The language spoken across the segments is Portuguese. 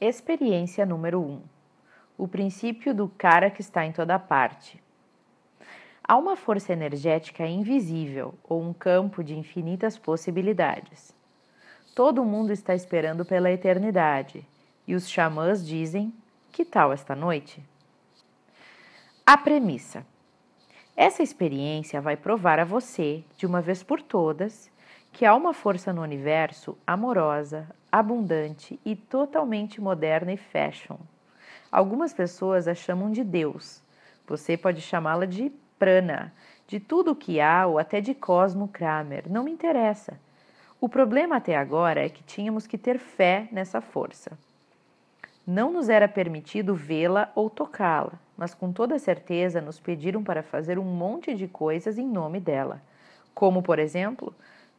Experiência número 1: um, O princípio do cara que está em toda parte. Há uma força energética invisível ou um campo de infinitas possibilidades. Todo mundo está esperando pela eternidade e os xamãs dizem: Que tal esta noite? A premissa: Essa experiência vai provar a você, de uma vez por todas, que há uma força no universo amorosa, abundante e totalmente moderna e fashion. Algumas pessoas a chamam de Deus. Você pode chamá-la de prana, de tudo o que há ou até de Cosmo Kramer, não me interessa. O problema até agora é que tínhamos que ter fé nessa força. Não nos era permitido vê-la ou tocá-la, mas com toda certeza nos pediram para fazer um monte de coisas em nome dela, como, por exemplo,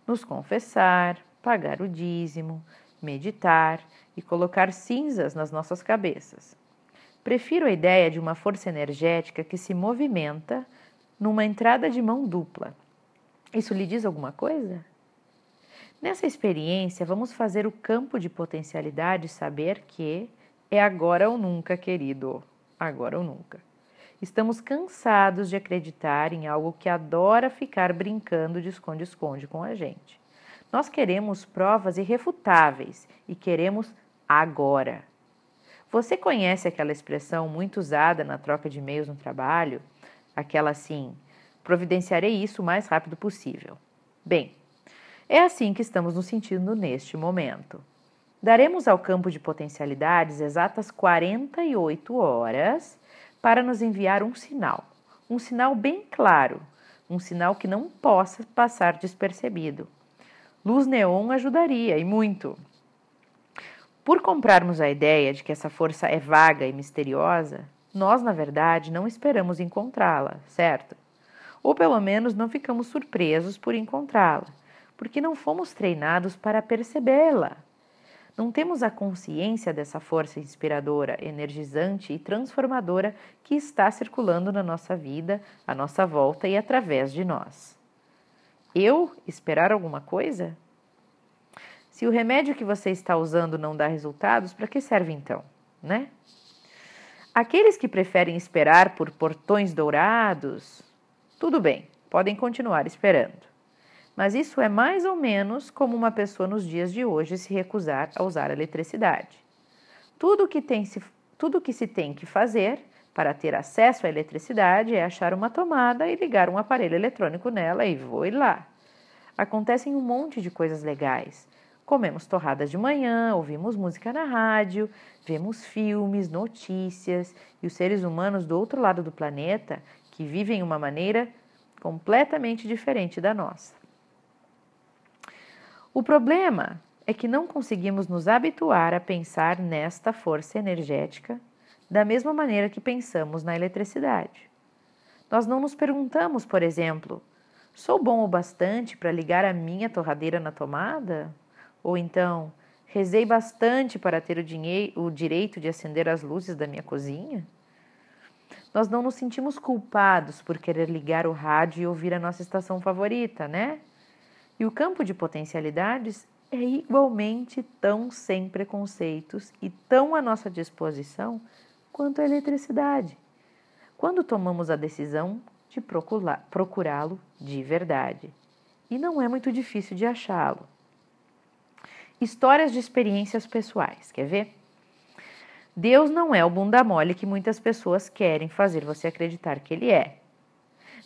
nos confessar, pagar o dízimo, meditar e colocar cinzas nas nossas cabeças. Prefiro a ideia de uma força energética que se movimenta numa entrada de mão dupla. Isso lhe diz alguma coisa? Nessa experiência, vamos fazer o campo de potencialidade saber que é agora ou nunca, querido. Agora ou nunca. Estamos cansados de acreditar em algo que adora ficar brincando de esconde-esconde com a gente. Nós queremos provas irrefutáveis e queremos agora. Você conhece aquela expressão muito usada na troca de e-mails no trabalho? Aquela assim: providenciarei isso o mais rápido possível. Bem, é assim que estamos nos sentindo neste momento. Daremos ao campo de potencialidades exatas 48 horas para nos enviar um sinal, um sinal bem claro, um sinal que não possa passar despercebido. Luz neon ajudaria e muito. Por comprarmos a ideia de que essa força é vaga e misteriosa, nós, na verdade, não esperamos encontrá-la, certo? Ou pelo menos não ficamos surpresos por encontrá-la, porque não fomos treinados para percebê-la. Não temos a consciência dessa força inspiradora, energizante e transformadora que está circulando na nossa vida, à nossa volta e através de nós. Eu esperar alguma coisa? Se o remédio que você está usando não dá resultados, para que serve então, né? Aqueles que preferem esperar por portões dourados, tudo bem, podem continuar esperando. Mas isso é mais ou menos como uma pessoa nos dias de hoje se recusar a usar a eletricidade. Tudo que, tem se, tudo que se tem que fazer para ter acesso à eletricidade é achar uma tomada e ligar um aparelho eletrônico nela e voe lá. Acontecem um monte de coisas legais. Comemos torradas de manhã, ouvimos música na rádio, vemos filmes, notícias e os seres humanos do outro lado do planeta que vivem uma maneira completamente diferente da nossa. O problema é que não conseguimos nos habituar a pensar nesta força energética da mesma maneira que pensamos na eletricidade. Nós não nos perguntamos, por exemplo, sou bom o bastante para ligar a minha torradeira na tomada? Ou então, rezei bastante para ter o, dinheiro, o direito de acender as luzes da minha cozinha? Nós não nos sentimos culpados por querer ligar o rádio e ouvir a nossa estação favorita, né? E o campo de potencialidades é igualmente tão sem preconceitos e tão à nossa disposição quanto a eletricidade, quando tomamos a decisão de procurá-lo de verdade. E não é muito difícil de achá-lo. Histórias de experiências pessoais, quer ver? Deus não é o bunda mole que muitas pessoas querem fazer você acreditar que ele é.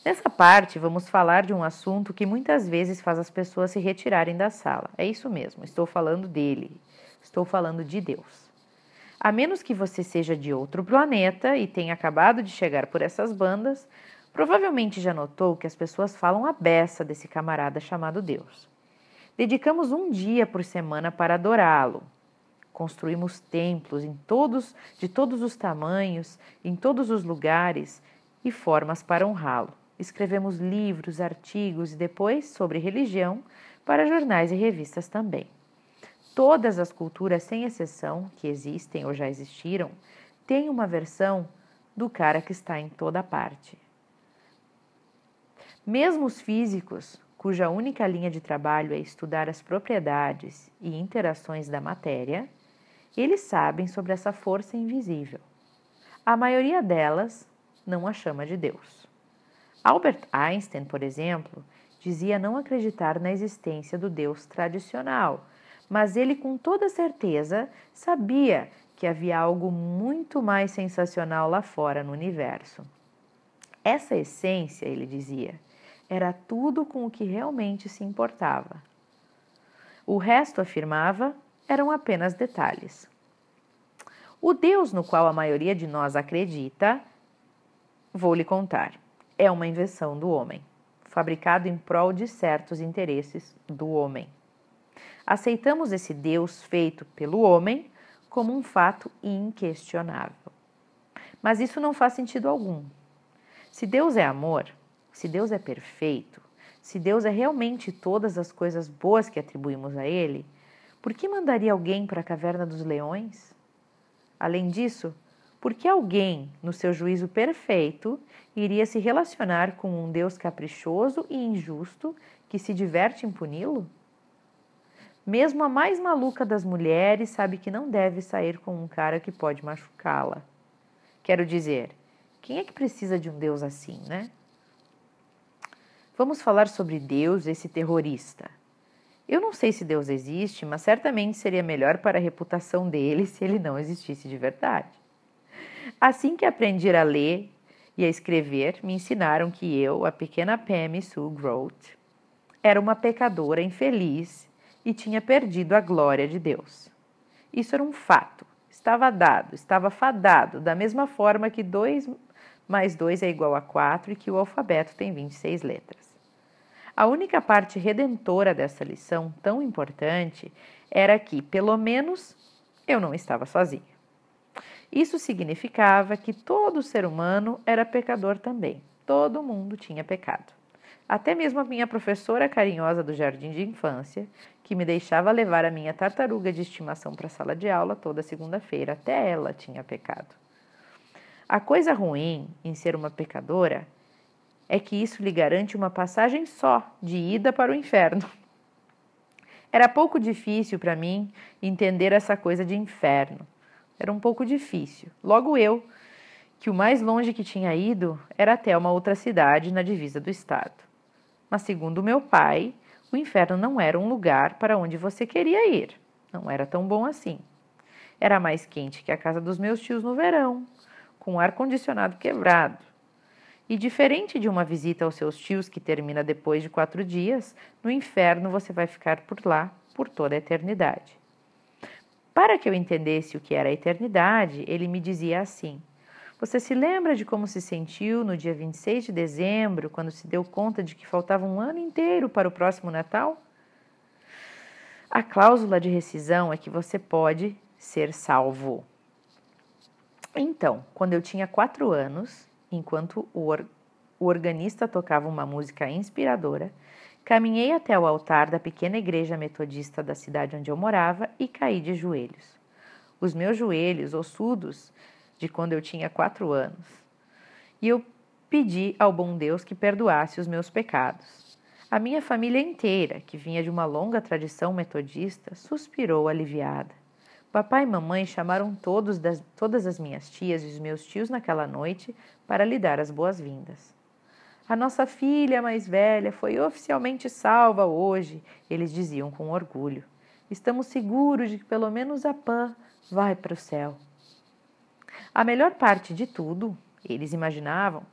Nessa parte, vamos falar de um assunto que muitas vezes faz as pessoas se retirarem da sala. É isso mesmo, estou falando dele. Estou falando de Deus. A menos que você seja de outro planeta e tenha acabado de chegar por essas bandas, provavelmente já notou que as pessoas falam a beça desse camarada chamado Deus. Dedicamos um dia por semana para adorá-lo. Construímos templos em todos, de todos os tamanhos, em todos os lugares e formas para honrá-lo escrevemos livros, artigos e depois sobre religião para jornais e revistas também. Todas as culturas, sem exceção, que existem ou já existiram, têm uma versão do cara que está em toda parte. Mesmo os físicos, cuja única linha de trabalho é estudar as propriedades e interações da matéria, Eles sabem sobre essa força invisível. A maioria delas não a chama de Deus. Albert Einstein, por exemplo, dizia não acreditar na existência do Deus tradicional, mas ele com toda certeza sabia que havia algo muito mais sensacional lá fora no universo. Essa essência, ele dizia, era tudo com o que realmente se importava. O resto, afirmava, eram apenas detalhes. O Deus no qual a maioria de nós acredita, vou lhe contar, é uma invenção do homem, fabricado em prol de certos interesses do homem. Aceitamos esse Deus feito pelo homem como um fato inquestionável. Mas isso não faz sentido algum. Se Deus é amor, se Deus é perfeito, se Deus é realmente todas as coisas boas que atribuímos a Ele, por que mandaria alguém para a caverna dos leões? Além disso, por que alguém, no seu juízo perfeito, iria se relacionar com um Deus caprichoso e injusto que se diverte em puni-lo? Mesmo a mais maluca das mulheres sabe que não deve sair com um cara que pode machucá-la. Quero dizer, quem é que precisa de um Deus assim, né? Vamos falar sobre Deus, esse terrorista. Eu não sei se Deus existe, mas certamente seria melhor para a reputação dele se ele não existisse de verdade. Assim que aprendi a ler e a escrever, me ensinaram que eu, a pequena Pammy Sue Grote, era uma pecadora infeliz e tinha perdido a glória de Deus. Isso era um fato, estava dado, estava fadado, da mesma forma que 2 mais 2 é igual a 4 e que o alfabeto tem 26 letras. A única parte redentora dessa lição tão importante era que, pelo menos, eu não estava sozinha. Isso significava que todo ser humano era pecador também. Todo mundo tinha pecado. Até mesmo a minha professora carinhosa do jardim de infância, que me deixava levar a minha tartaruga de estimação para a sala de aula toda segunda-feira, até ela tinha pecado. A coisa ruim em ser uma pecadora é que isso lhe garante uma passagem só de ida para o inferno. Era pouco difícil para mim entender essa coisa de inferno. Era um pouco difícil. Logo eu, que o mais longe que tinha ido era até uma outra cidade na divisa do estado. Mas, segundo meu pai, o inferno não era um lugar para onde você queria ir. Não era tão bom assim. Era mais quente que a casa dos meus tios no verão, com o ar-condicionado quebrado e diferente de uma visita aos seus tios que termina depois de quatro dias, no inferno você vai ficar por lá por toda a eternidade. Para que eu entendesse o que era a eternidade, ele me dizia assim: Você se lembra de como se sentiu no dia 26 de dezembro, quando se deu conta de que faltava um ano inteiro para o próximo Natal? A cláusula de rescisão é que você pode ser salvo. Então, quando eu tinha quatro anos, enquanto o, or o organista tocava uma música inspiradora, caminhei até o altar da pequena igreja metodista da cidade onde eu morava e caí de joelhos. Os meus joelhos ossudos de quando eu tinha quatro anos. E eu pedi ao bom Deus que perdoasse os meus pecados. A minha família inteira, que vinha de uma longa tradição metodista, suspirou aliviada. Papai e mamãe chamaram todos das, todas as minhas tias e os meus tios naquela noite para lhe dar as boas-vindas. A nossa filha mais velha foi oficialmente salva hoje, eles diziam com orgulho. Estamos seguros de que pelo menos a Pan vai para o céu. A melhor parte de tudo, eles imaginavam,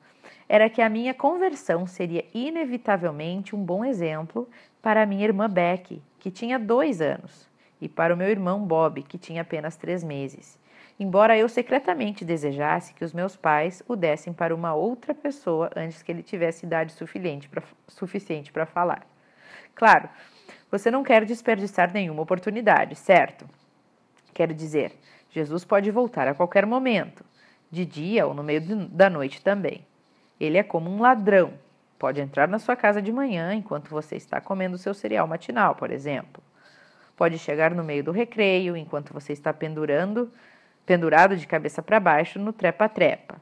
era que a minha conversão seria inevitavelmente um bom exemplo para minha irmã Becky, que tinha dois anos e para o meu irmão Bob, que tinha apenas três meses, embora eu secretamente desejasse que os meus pais o dessem para uma outra pessoa antes que ele tivesse idade suficiente para falar. Claro, você não quer desperdiçar nenhuma oportunidade, certo? Quero dizer, Jesus pode voltar a qualquer momento, de dia ou no meio da noite também. Ele é como um ladrão. Pode entrar na sua casa de manhã enquanto você está comendo seu cereal matinal, por exemplo. Pode chegar no meio do recreio, enquanto você está pendurando, pendurado de cabeça para baixo no trepa-trepa.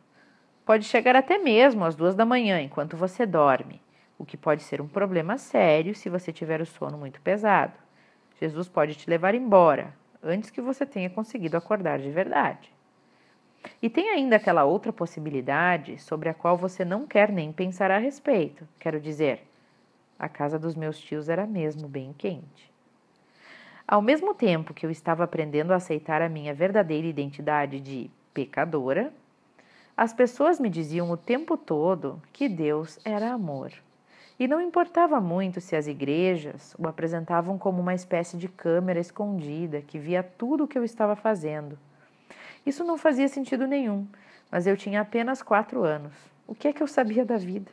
Pode chegar até mesmo às duas da manhã, enquanto você dorme, o que pode ser um problema sério se você tiver o sono muito pesado. Jesus pode te levar embora antes que você tenha conseguido acordar de verdade. E tem ainda aquela outra possibilidade sobre a qual você não quer nem pensar a respeito. Quero dizer, a casa dos meus tios era mesmo bem quente. Ao mesmo tempo que eu estava aprendendo a aceitar a minha verdadeira identidade de pecadora, as pessoas me diziam o tempo todo que Deus era amor. E não importava muito se as igrejas o apresentavam como uma espécie de câmera escondida que via tudo o que eu estava fazendo. Isso não fazia sentido nenhum, mas eu tinha apenas quatro anos. O que é que eu sabia da vida?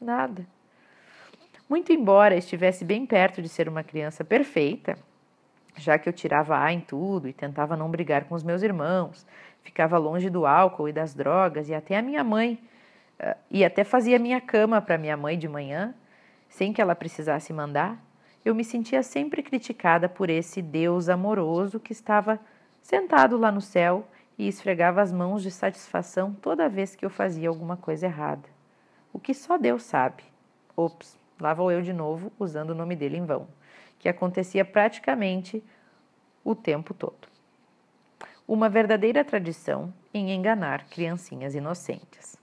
Nada. Muito embora estivesse bem perto de ser uma criança perfeita, já que eu tirava A em tudo e tentava não brigar com os meus irmãos, ficava longe do álcool e das drogas e até a minha mãe, eh, e até fazia minha cama para minha mãe de manhã, sem que ela precisasse mandar, eu me sentia sempre criticada por esse Deus amoroso que estava sentado lá no céu e esfregava as mãos de satisfação toda vez que eu fazia alguma coisa errada. O que só Deus sabe. Ops, lá vou eu de novo usando o nome dele em vão, que acontecia praticamente o tempo todo. Uma verdadeira tradição em enganar criancinhas inocentes.